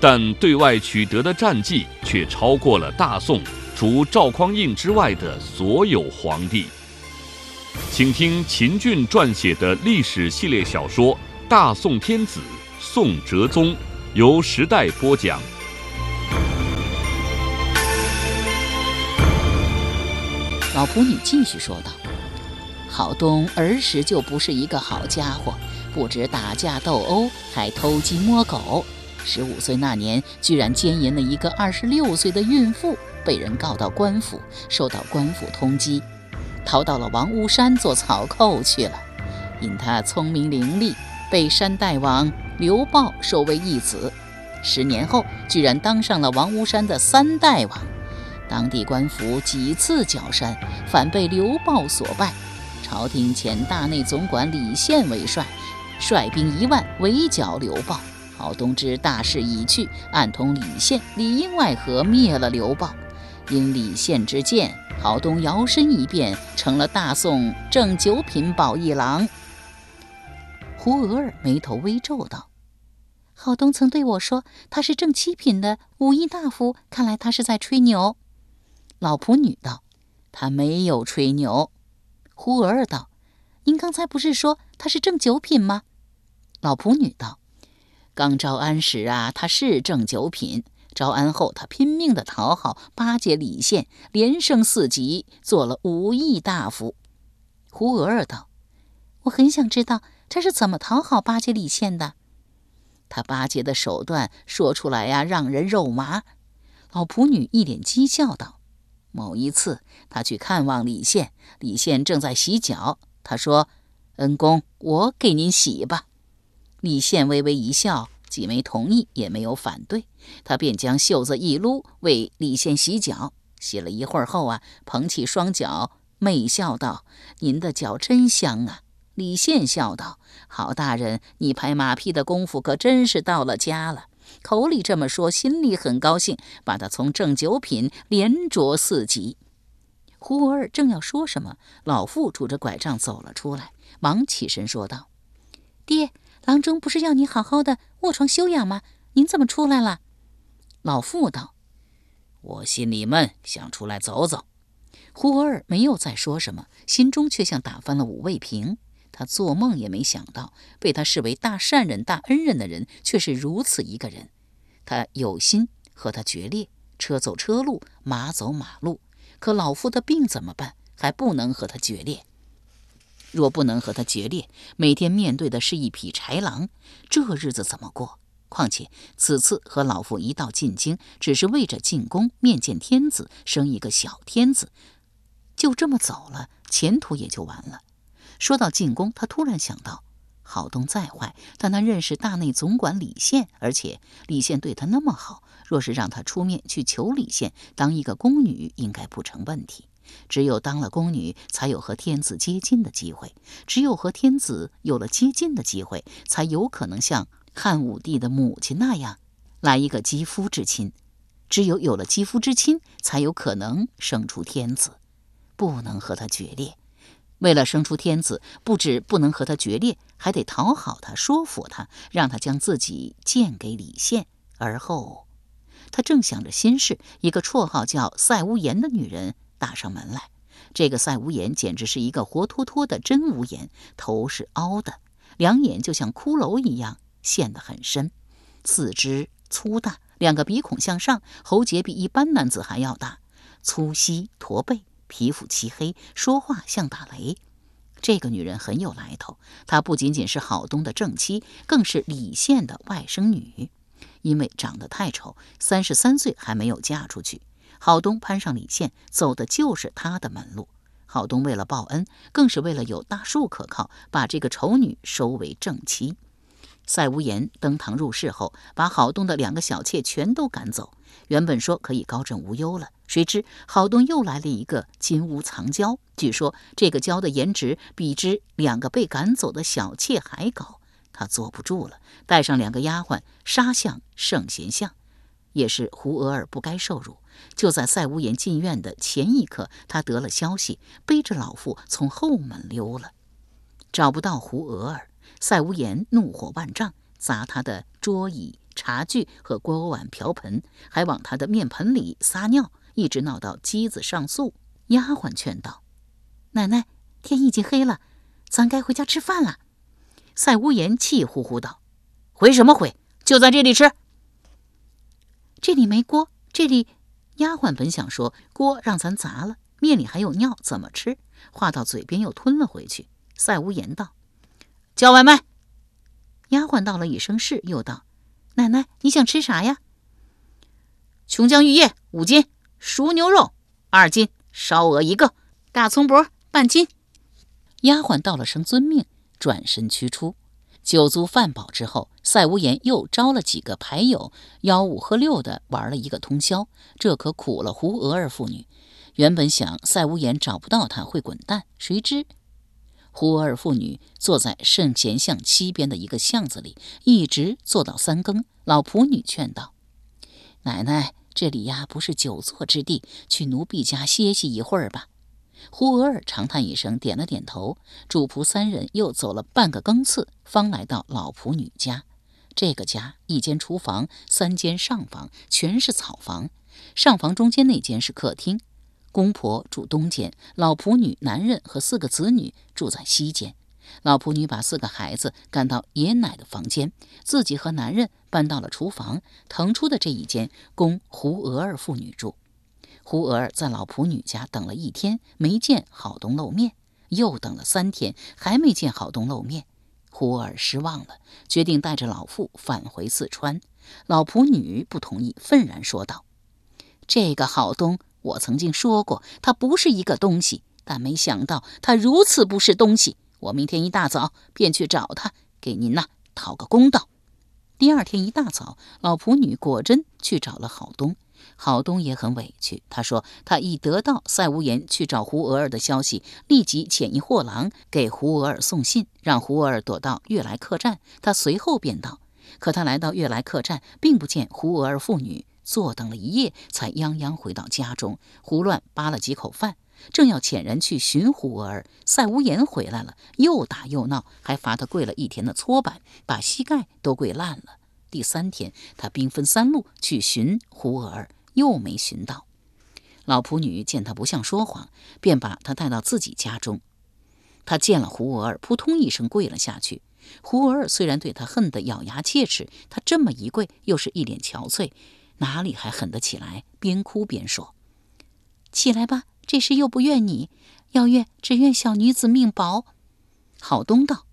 但对外取得的战绩却超过了大宋。除赵匡胤之外的所有皇帝，请听秦俊撰写的历史系列小说《大宋天子宋哲宗》，由时代播讲。老仆女继续说道：“郝东儿时就不是一个好家伙，不止打架斗殴，还偷鸡摸狗。十五岁那年，居然奸淫了一个二十六岁的孕妇。”被人告到官府，受到官府通缉，逃到了王屋山做草寇去了。因他聪明伶俐，被山大王刘豹收为义子。十年后，居然当上了王屋山的三代王。当地官府几次剿山，反被刘豹所败。朝廷遣大内总管李宪为帅，率兵一万围剿刘豹。郝东知大势已去，暗通李宪，里应外合灭了刘豹。因李宪之见，郝东摇身一变成了大宋正九品宝一郎。胡娥儿眉头微皱道：“郝东曾对我说他是正七品的武艺大夫，看来他是在吹牛。”老仆女道：“他没有吹牛。”胡娥儿道：“您刚才不是说他是正九品吗？”老仆女道：“刚招安时啊，他是正九品。”招安后，他拼命的讨好巴结李宪，连升四级，做了武义大夫。胡娥儿道：“我很想知道他是怎么讨好巴结李宪的。他巴结的手段说出来呀，让人肉麻。”老仆女一脸讥笑道：“某一次，他去看望李宪，李宪正在洗脚，他说：‘恩公，我给您洗吧。’李宪微微一笑。”既没同意，也没有反对，他便将袖子一撸，为李宪洗脚。洗了一会儿后啊，捧起双脚，媚笑道：“您的脚真香啊！”李宪笑道：“郝大人，你拍马屁的功夫可真是到了家了。”口里这么说，心里很高兴，把他从正九品连着四级。胡儿正要说什么，老妇拄着拐杖走了出来，忙起身说道：“爹。”郎中不是要你好好的卧床休养吗？您怎么出来了？老妇道：“我心里闷，想出来走走。”胡儿没有再说什么，心中却像打翻了五味瓶。他做梦也没想到，被他视为大善人、大恩人的人，却是如此一个人。他有心和他决裂，车走车路，马走马路。可老夫的病怎么办？还不能和他决裂。若不能和他决裂，每天面对的是一匹豺狼，这日子怎么过？况且此次和老夫一道进京，只是为着进宫面见天子，生一个小天子，就这么走了，前途也就完了。说到进宫，他突然想到，郝东再坏，但他认识大内总管李宪，而且李宪对他那么好，若是让他出面去求李宪当一个宫女，应该不成问题。只有当了宫女，才有和天子接近的机会；只有和天子有了接近的机会，才有可能像汉武帝的母亲那样来一个肌肤之亲；只有有了肌肤之亲，才有可能生出天子。不能和他决裂，为了生出天子，不止不能和他决裂，还得讨好他，说服他，让他将自己献给李宪。而后，他正想着心事，一个绰号叫赛无言的女人。打上门来，这个赛无言简直是一个活脱脱的真无言，头是凹的，两眼就像骷髅一样陷得很深，四肢粗大，两个鼻孔向上，喉结比一般男子还要大，粗膝驼背，皮肤漆黑，说话像打雷。这个女人很有来头，她不仅仅是郝东的正妻，更是李宪的外甥女，因为长得太丑，三十三岁还没有嫁出去。郝东攀上李宪，走的就是他的门路。郝东为了报恩，更是为了有大树可靠，把这个丑女收为正妻。赛无言登堂入室后，把郝东的两个小妾全都赶走。原本说可以高枕无忧了，谁知郝东又来了一个金屋藏娇。据说这个娇的颜值比之两个被赶走的小妾还高，他坐不住了，带上两个丫鬟杀向圣贤巷。也是胡娥儿不该受辱。就在赛无言进院的前一刻，他得了消息，背着老妇从后门溜了，找不到胡娥儿。赛无言怒火万丈，砸他的桌椅、茶具和锅碗瓢盆，还往他的面盆里撒尿，一直闹到机子上诉。丫鬟劝道：“奶奶，天已经黑了，咱该回家吃饭了。”赛无言气呼呼道：“回什么回？就在这里吃。这里没锅，这里……”丫鬟本想说锅让咱砸了，面里还有尿，怎么吃？话到嘴边又吞了回去。赛无言道。叫外卖。丫鬟道了一声是，又道：“奶奶，你想吃啥呀？”琼浆玉液五斤，熟牛肉二斤，烧鹅一个，大葱脖半斤。丫鬟道了声遵命，转身驱出。酒足饭饱之后，赛无言又招了几个牌友，吆五喝六的玩了一个通宵。这可苦了胡娥儿妇女。原本想赛无言找不到他会滚蛋，谁知……胡儿妇女坐在圣贤巷西边的一个巷子里，一直坐到三更。老仆女劝道：“奶奶，这里呀不是久坐之地，去奴婢家歇息一会儿吧。”胡娥儿长叹一声，点了点头。主仆三人又走了半个更次，方来到老仆女家。这个家一间厨房，三间上房，全是草房。上房中间那间是客厅。公婆住东间，老仆女、男人和四个子女住在西间。老仆女把四个孩子赶到爷奶的房间，自己和男人搬到了厨房腾出的这一间，供胡娥儿妇女住。胡娥儿在老仆女家等了一天，没见郝东露面，又等了三天，还没见郝东露面。胡娥儿失望了，决定带着老妇返回四川。老仆女不同意，愤然说道：“这个郝东。”我曾经说过，他不是一个东西，但没想到他如此不是东西。我明天一大早便去找他，给您呐讨个公道。第二天一大早，老仆女果真去找了郝东。郝东也很委屈，他说他已得到赛无言去找胡娥儿的消息，立即遣一货郎给胡娥儿送信，让胡娥儿躲到悦来客栈。他随后便到，可他来到悦来客栈，并不见胡娥儿妇女。坐等了一夜，才泱泱回到家中，胡乱扒了几口饭，正要遣人去寻胡娥儿，赛无言回来了，又打又闹，还罚他跪了一天的搓板，把膝盖都跪烂了。第三天，他兵分三路去寻胡娥儿，又没寻到。老仆女见他不像说谎，便把他带到自己家中。他见了胡娥儿，扑通一声跪了下去。胡娥儿虽然对他恨得咬牙切齿，他这么一跪，又是一脸憔悴。哪里还狠得起来？边哭边说：“起来吧，这事又不怨你，要怨只怨小女子命薄。”郝东道：“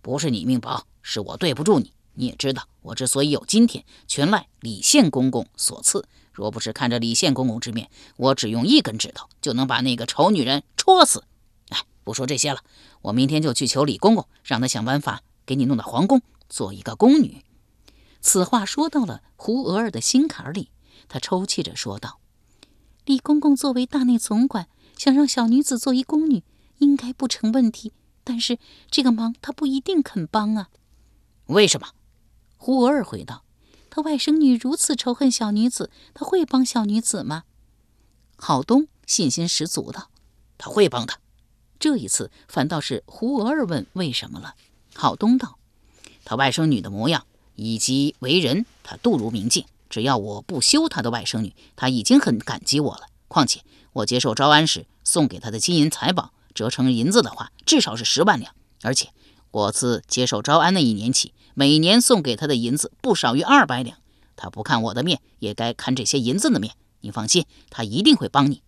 不是你命薄，是我对不住你。你也知道，我之所以有今天，全赖李宪公公所赐。若不是看着李宪公公之面，我只用一根指头就能把那个丑女人戳死。哎，不说这些了，我明天就去求李公公，让他想办法给你弄到皇宫做一个宫女。”此话说到了胡娥儿的心坎里，他抽泣着说道：“李公公作为大内总管，想让小女子做一宫女，应该不成问题。但是这个忙他不一定肯帮啊。”“为什么？”胡娥儿回道：“他外甥女如此仇恨小女子，他会帮小女子吗？”郝东信心十足道：“他会帮的。”这一次反倒是胡娥儿问为什么了。郝东道：“他外甥女的模样。”以及为人，他度如明镜。只要我不休他的外甥女，他已经很感激我了。况且我接受招安时送给他的金银财宝，折成银子的话，至少是十万两。而且我自接受招安那一年起，每年送给他的银子不少于二百两。他不看我的面，也该看这些银子的面。你放心，他一定会帮你。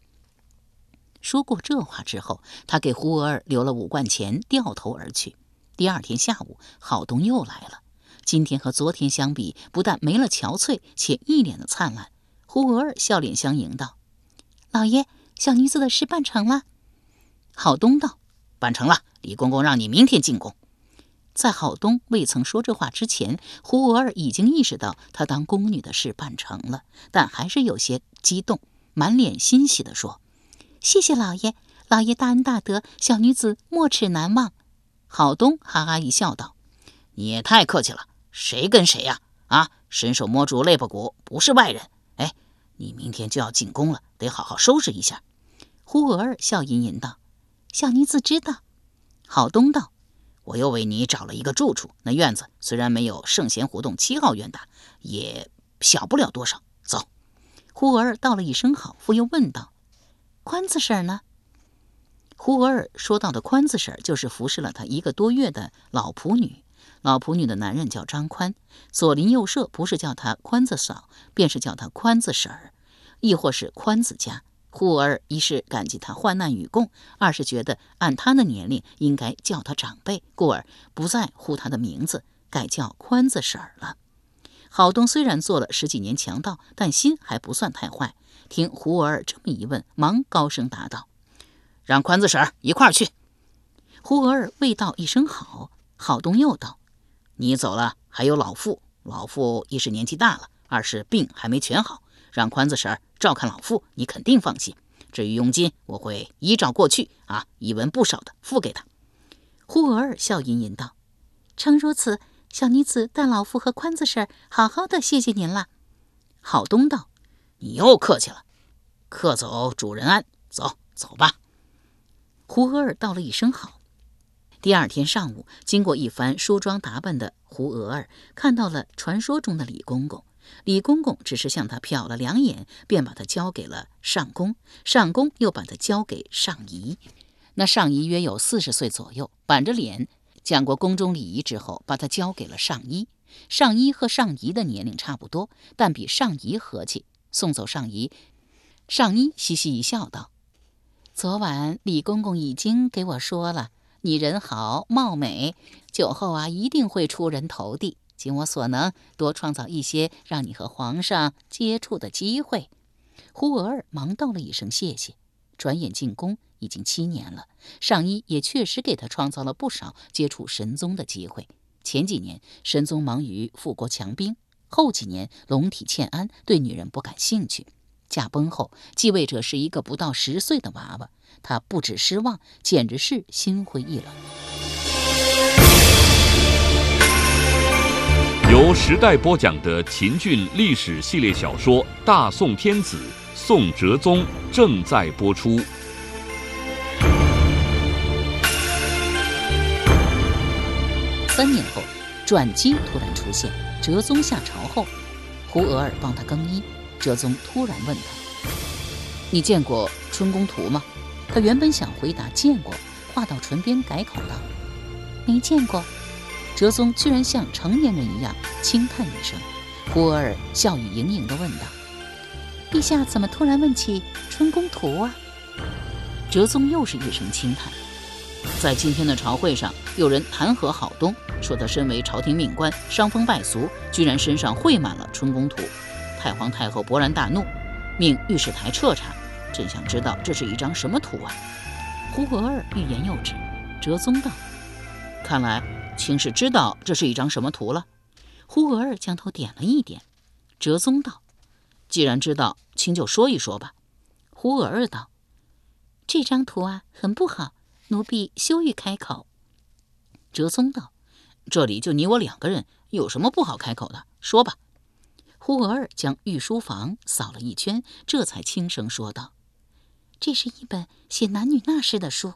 说过这话之后，他给胡娥儿留了五贯钱，掉头而去。第二天下午，郝东又来了。今天和昨天相比，不但没了憔悴，且一脸的灿烂。胡娥儿笑脸相迎道：“老爷，小女子的事办成了。”郝东道：“办成了，李公公让你明天进宫。”在郝东未曾说这话之前，胡娥儿已经意识到他当宫女的事办成了，但还是有些激动，满脸欣喜地说：“谢谢老爷，老爷大恩大德，小女子没齿难忘。”郝东哈哈一笑，道：“你也太客气了，谁跟谁呀？啊，伸手摸住肋巴骨，不是外人。哎，你明天就要进宫了，得好好收拾一下。”胡娥儿笑吟吟道：“小女子知道。”郝东道。我又为你找了一个住处，那院子虽然没有圣贤胡同七号院大，也小不了多少。走。胡娥儿道了一声好，复又问道：“宽子婶呢？”胡娥儿说到的宽子婶，就是服侍了他一个多月的老仆女。老仆女的男人叫张宽，左邻右舍不是叫他宽子嫂，便是叫他宽子婶儿，亦或是宽子家。胡儿一是感激他患难与共，二是觉得按他的年龄应该叫他长辈，故而不再呼他的名字，改叫宽子婶儿了。郝东虽然做了十几年强盗，但心还不算太坏。听胡儿这么一问，忙高声答道：“让宽子婶儿一块儿去。”胡儿未道一声好，郝东又道：“你走了，还有老妇。老妇一是年纪大了，二是病还没全好。”让宽子婶儿照看老妇，你肯定放心。至于佣金，我会依照过去啊，一文不少的付给他。胡娥儿笑吟吟道：“诚如此，小女子代老妇和宽子婶儿好好的谢谢您了。”郝东道：“你又客气了，客走主人安，走走吧。”胡娥儿道了一声好。第二天上午，经过一番梳妆打扮的胡娥儿，看到了传说中的李公公。李公公只是向他瞟了两眼，便把他交给了上宫。上宫又把他交给上仪。那上仪约有四十岁左右，板着脸，讲过宫中礼仪之后，把他交给了上衣。上衣和上仪的年龄差不多，但比上仪和气。送走上仪，上衣嘻嘻一笑，道：“昨晚李公公已经给我说了，你人好貌美，酒后啊一定会出人头地。”尽我所能，多创造一些让你和皇上接触的机会。胡娥儿忙道了一声谢谢，转眼进宫已经七年了。上衣也确实给他创造了不少接触神宗的机会。前几年神宗忙于富国强兵，后几年龙体欠安，对女人不感兴趣。驾崩后，继位者是一个不到十岁的娃娃，他不止失望，简直是心灰意冷。由时代播讲的秦俊历史系列小说《大宋天子·宋哲宗》正在播出。三年后，转机突然出现。哲宗下朝后，胡娥儿帮他更衣。哲宗突然问他：“你见过春宫图吗？”他原本想回答见过，话到唇边改口道：“没见过。”哲宗居然像成年人一样轻叹一声，胡娥儿笑语盈盈地问道：“陛下怎么突然问起春宫图啊？”哲宗又是一声轻叹。在今天的朝会上，有人弹劾郝东，说他身为朝廷命官，伤风败俗，居然身上绘满了春宫图。太皇太后勃然大怒，命御史台彻查。朕想知道这是一张什么图啊？胡娥儿欲言又止。哲宗道：“看来。”卿是知道这是一张什么图了？胡娥儿将头点了一点。哲宗道：“既然知道，卿就说一说吧。”胡娥儿道：“这张图啊，很不好，奴婢羞于开口。”哲宗道：“这里就你我两个人，有什么不好开口的？说吧。”胡娥儿将御书房扫了一圈，这才轻声说道：“这是一本写男女那事的书，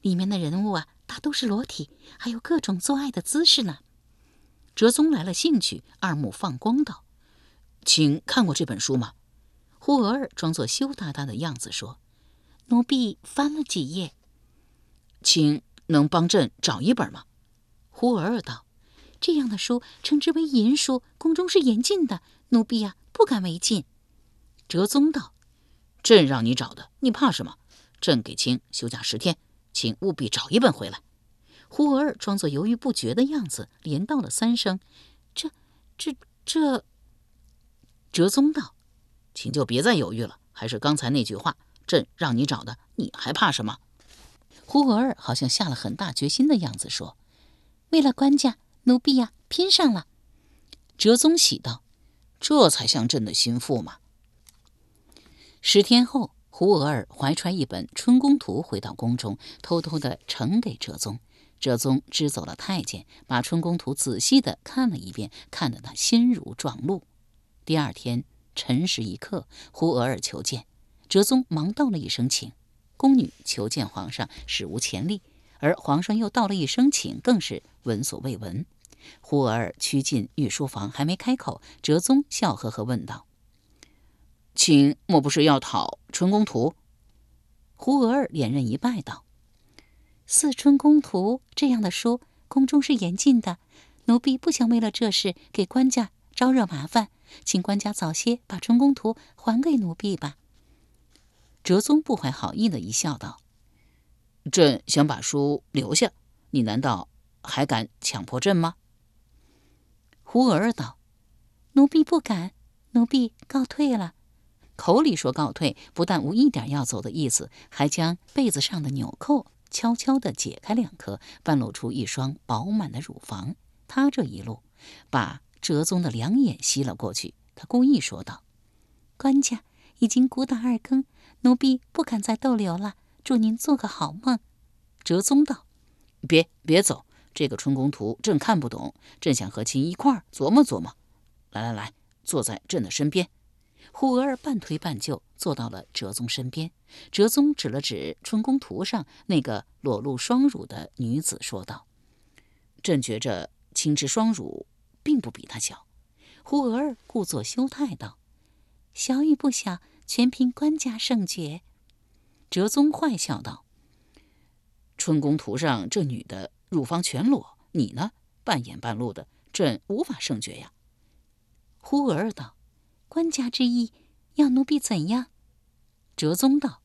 里面的人物啊。”大都是裸体，还有各种做爱的姿势呢。哲宗来了兴趣，二目放光道：“请看过这本书吗？”胡娥儿装作羞答答的样子说：“奴婢翻了几页。”请能帮朕找一本吗？胡娥儿道：“这样的书称之为淫书，宫中是严禁的，奴婢啊不敢违禁。”哲宗道：“朕让你找的，你怕什么？朕给卿休假十天。”请务必找一本回来。胡娥儿装作犹豫不决的样子，连道了三声：“这、这、这。”哲宗道：“请就别再犹豫了，还是刚才那句话，朕让你找的，你还怕什么？”胡娥儿好像下了很大决心的样子，说：“为了官家，奴婢呀拼上了。哲宗喜道：“这才像朕的心腹嘛。”十天后，胡娥儿怀揣一本《春宫图》回到宫中，偷偷的呈给哲宗。哲宗支走了太监，把《春宫图》仔细的看了一遍，看得他心如撞鹿。第二天辰时一刻，胡娥儿求见，哲宗忙道了一声请。宫女求见皇上，史无前例，而皇上又道了一声请，更是闻所未闻。胡娥儿趋近御书房，还没开口，哲宗笑呵呵问道：“请莫不是要讨《春宫图》？”胡娥儿连任一拜道。《四春宫图》这样的书，宫中是严禁的。奴婢不想为了这事给官家招惹麻烦，请官家早些把《春宫图》还给奴婢吧。哲宗不怀好意的一笑，道：“朕想把书留下，你难道还敢强迫朕吗？”胡娥儿道：“奴婢不敢，奴婢告退了。”口里说告退，不但无一点要走的意思，还将被子上的纽扣。悄悄地解开两颗，半露出一双饱满的乳房。他这一路，把哲宗的两眼吸了过去。他故意说道：“官家已经鼓打二更，奴婢不敢再逗留了。祝您做个好梦。”哲宗道：“别别走，这个春宫图朕看不懂，朕想和亲一块儿琢磨琢磨。来来来，坐在朕的身边。”胡娥儿半推半就坐到了哲宗身边。哲宗指了指春宫图上那个裸露双乳的女子，说道：“朕觉着青之双乳并不比她小。”胡娥儿故作羞态道：“小与不小，全凭官家圣决。”哲宗坏笑道：“春宫图上这女的乳房全裸，你呢，半掩半露的，朕无法圣决呀。”胡娥儿道。官家之意，要奴婢怎样？哲宗道：“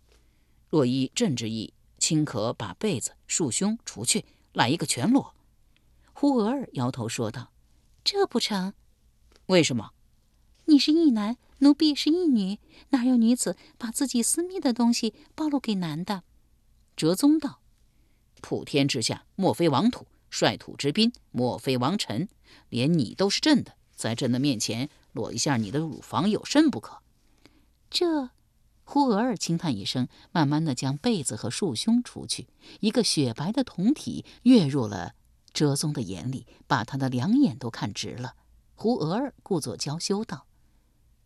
若依朕之意，卿可把被子束胸除去，来一个全裸。”胡娥儿摇头说道：“这不成。为什么？你是一男，奴婢是一女，哪有女子把自己私密的东西暴露给男的？”哲宗道：“普天之下，莫非王土；率土之滨，莫非王臣。连你都是朕的，在朕的面前。”裸一下你的乳房有甚不可？这，胡娥儿轻叹一声，慢慢的将被子和束胸除去，一个雪白的酮体跃入了哲宗的眼里，把他的两眼都看直了。胡娥儿故作娇羞道：“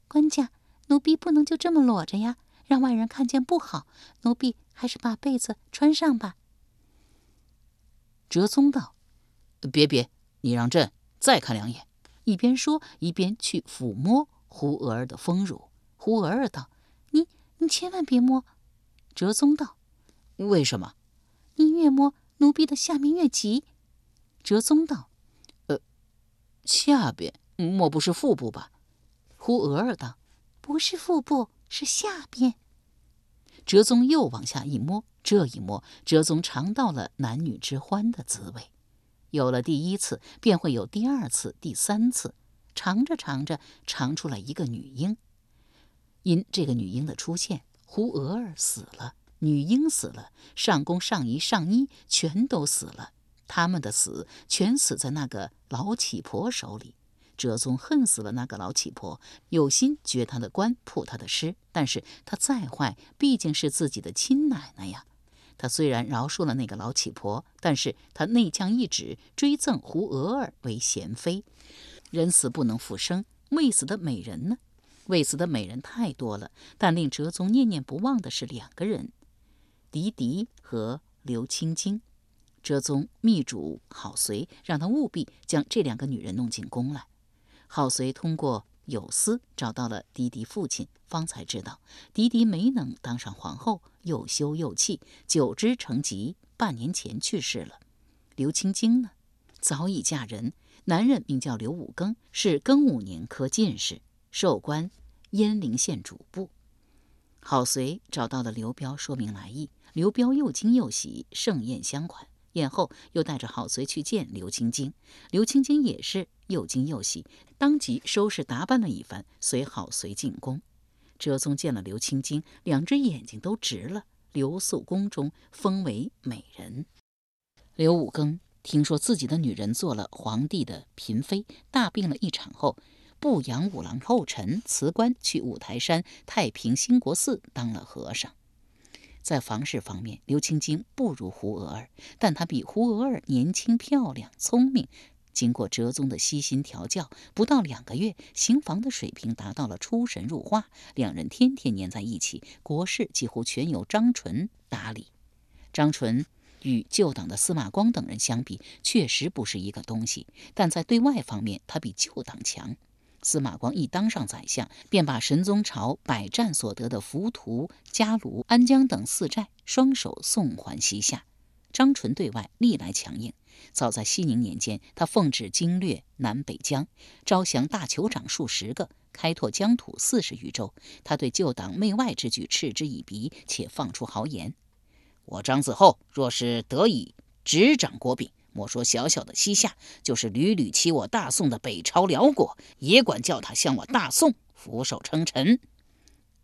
官家，奴婢不能就这么裸着呀，让外人看见不好。奴婢还是把被子穿上吧。”哲宗道：“别别，你让朕再看两眼。”一边说，一边去抚摸胡娥儿的丰乳。胡娥儿道：“你你千万别摸。”哲宗道：“为什么？你越摸，奴婢的下面越急。”哲宗道：“呃，下边莫不是腹部吧？”胡娥儿道：“不是腹部，是下边。”哲宗又往下一摸，这一摸，哲宗尝到了男女之欢的滋味。有了第一次，便会有第二次、第三次。尝着尝着，尝出来一个女婴。因这个女婴的出现，胡娥儿死了，女婴死了，上宫、上仪、上衣全都死了。他们的死，全死在那个老乞婆手里。哲宗恨死了那个老乞婆，有心掘他的官，破他的尸。但是他再坏，毕竟是自己的亲奶奶呀。他虽然饶恕了那个老乞婆，但是他内降一旨，追赠胡娥儿为贤妃。人死不能复生，未死的美人呢？未死的美人太多了，但令哲宗念念不忘的是两个人：狄狄和刘青青。哲宗密嘱郝随，让他务必将这两个女人弄进宫来。郝随通过有司找到了狄狄父亲，方才知道狄狄没能当上皇后。又羞又气，久之成疾，半年前去世了。刘青青呢，早已嫁人，男人名叫刘武庚，是庚午年科进士，授官鄢陵县主簿。郝随找到了刘彪，说明来意。刘彪又惊又喜，盛宴相款。宴后又带着郝随去见刘青青，刘青青也是又惊又喜，当即收拾打扮了一番，随郝随进宫。哲宗见了刘青青，两只眼睛都直了。留宿宫中，封为美人。刘武庚听说自己的女人做了皇帝的嫔妃，大病了一场后，不扬五郎后尘，辞官去五台山太平兴国寺当了和尚。在房事方面，刘青金不如胡娥儿，但她比胡娥儿年轻、漂亮、聪明。经过哲宗的悉心调教，不到两个月，行房的水平达到了出神入化。两人天天黏在一起，国事几乎全由张纯打理。张纯与旧党的司马光等人相比，确实不是一个东西，但在对外方面，他比旧党强。司马光一当上宰相，便把神宗朝百战所得的浮屠、嘉卢、安江等四寨双手送还西夏。张纯对外历来强硬，早在熙宁年间，他奉旨经略南北疆，招降大酋长数十个，开拓疆土四十余州。他对旧党媚外之举嗤之以鼻，且放出豪言：“我张子厚若是得以执掌国柄。”莫说小小的西夏，就是屡屡欺我大宋的北朝辽国，也管叫他向我大宋俯首称臣。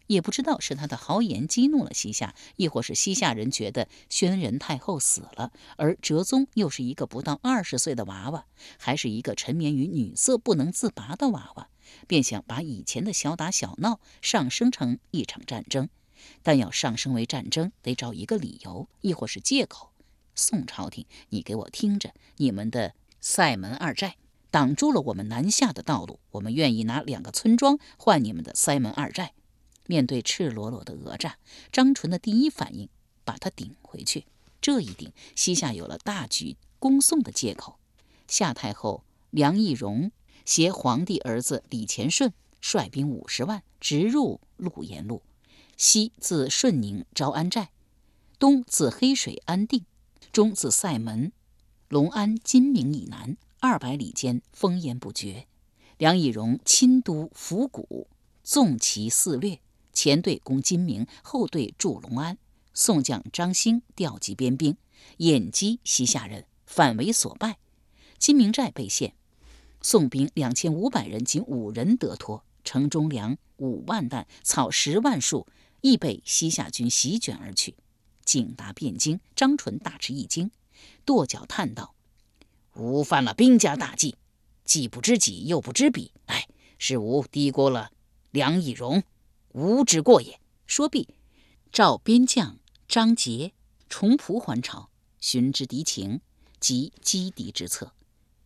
也不知道是他的豪言激怒了西夏，亦或是西夏人觉得宣仁太后死了，而哲宗又是一个不到二十岁的娃娃，还是一个沉湎于女色不能自拔的娃娃，便想把以前的小打小闹上升成一场战争。但要上升为战争，得找一个理由，亦或是借口。宋朝廷，你给我听着！你们的塞门二寨挡住了我们南下的道路，我们愿意拿两个村庄换你们的塞门二寨。面对赤裸裸的讹诈，张纯的第一反应把他顶回去。这一顶，西夏有了大举攻宋的借口。夏太后梁懿荣携皇帝儿子李乾顺率兵五十万直入陆延路，西自顺宁招安寨，东自黑水安定。中自塞门、隆安、金明以南二百里间，烽烟不绝。梁以荣亲都府谷，纵其肆掠，前队攻金明，后队驻隆安。宋将张兴调集边兵，掩击西夏人，反为所败。金明寨被陷，宋兵两千五百人，仅五人得脱。城中粮五万担，草十万束，亦被西夏军席卷而去。警达汴京，张纯大吃一惊，跺脚叹道：“吾犯了兵家大忌，既不知己，又不知彼。哎，是吾低估了梁以荣，吾之过也。”说毕，召边将张杰、重仆还朝，寻知敌情及击敌之策。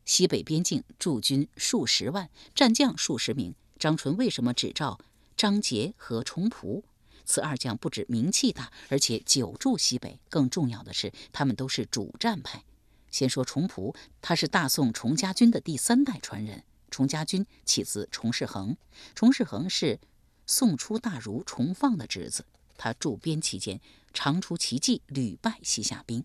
西北边境驻军数十万，战将数十名。张纯为什么只召张杰和重仆？此二将不止名气大，而且久驻西北。更重要的是，他们都是主战派。先说重仆，他是大宋崇家军的第三代传人。崇家军起自崇世恒，崇世恒是宋初大儒重放的侄子。他驻边期间，常出奇计，屡败西夏兵。《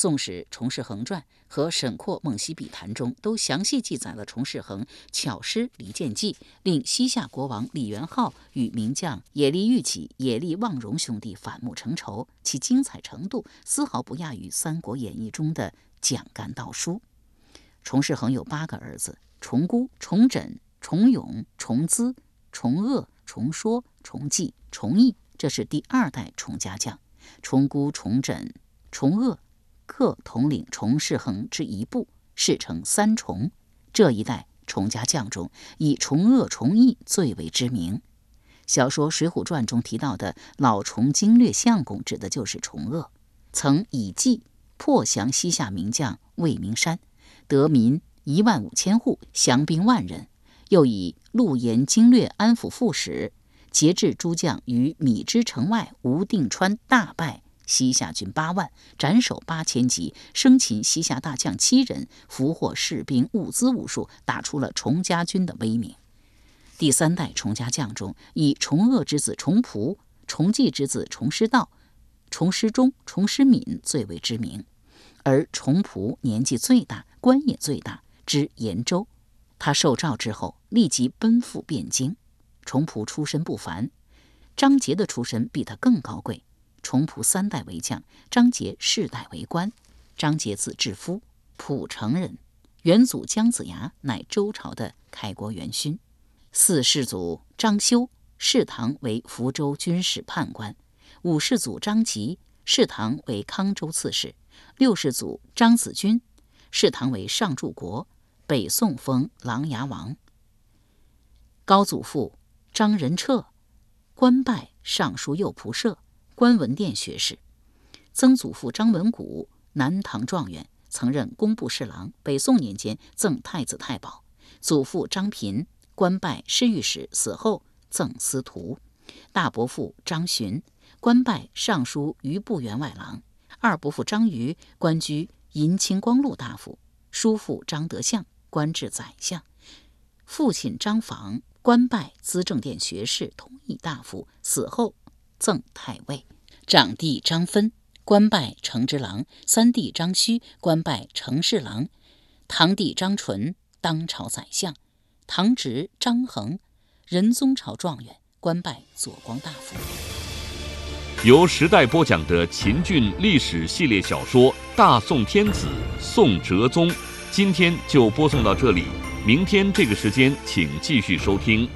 宋史·重世恒传》和《沈括梦溪笔谈》中都详细记载了重世恒巧施离间计，令西夏国王李元昊与名将野利玉起、野利望荣兄弟反目成仇，其精彩程度丝毫不亚于《三国演义》中的蒋干盗书。重世恒有八个儿子：重孤、重枕、重勇、重资、重恶、重说、重记、重义，这是第二代重家将。重孤、重枕、重恶。各统领重世衡之一部，世称三重。这一代重家将中，以重鄂、重义最为知名。小说《水浒传》中提到的老重经略相公，指的就是重鄂，曾以计破降西夏名将魏明山，得民一万五千户，降兵万人。又以陆延经略安抚副使，节制诸将于米脂城外吴定川大败。西夏军八万，斩首八千级，生擒西夏大将七人，俘获士兵物资无数，打出了重家军的威名。第三代重家将中，以重鄂之子重仆、重济之子重师道、重师忠、重师敏最为知名。而重仆年纪最大，官也最大，知延州。他受诏之后，立即奔赴汴京。重仆出身不凡，张杰的出身比他更高贵。重仆三代为将，张杰世代为官。张杰字志夫，蒲城人，元祖姜子牙乃周朝的开国元勋。四世祖张修，世唐为福州军事判官。五世祖张吉，世唐为康州刺史。六世祖张子君，谥唐为上柱国，北宋封琅琊王。高祖父张仁彻，官拜尚书右仆射、官文殿学士。曾祖父张文谷，南唐状元，曾任工部侍郎，北宋年间赠太子太保。祖父张平，官拜侍御史，死后赠司徒。大伯父张巡，官拜尚书余部员外郎。二伯父张瑜，官居银青光禄大夫。叔父张德相，官至宰相。父亲张房。官拜资政殿学士、通议大夫，死后赠太尉。长弟张芬，官拜承之郎；三弟张须，官拜承侍郎；堂弟张纯，当朝宰相；堂侄张衡，仁宗朝状元，官拜左光大夫。由时代播讲的秦俊历史系列小说《大宋天子·宋哲宗》，今天就播送到这里。明天这个时间，请继续收听。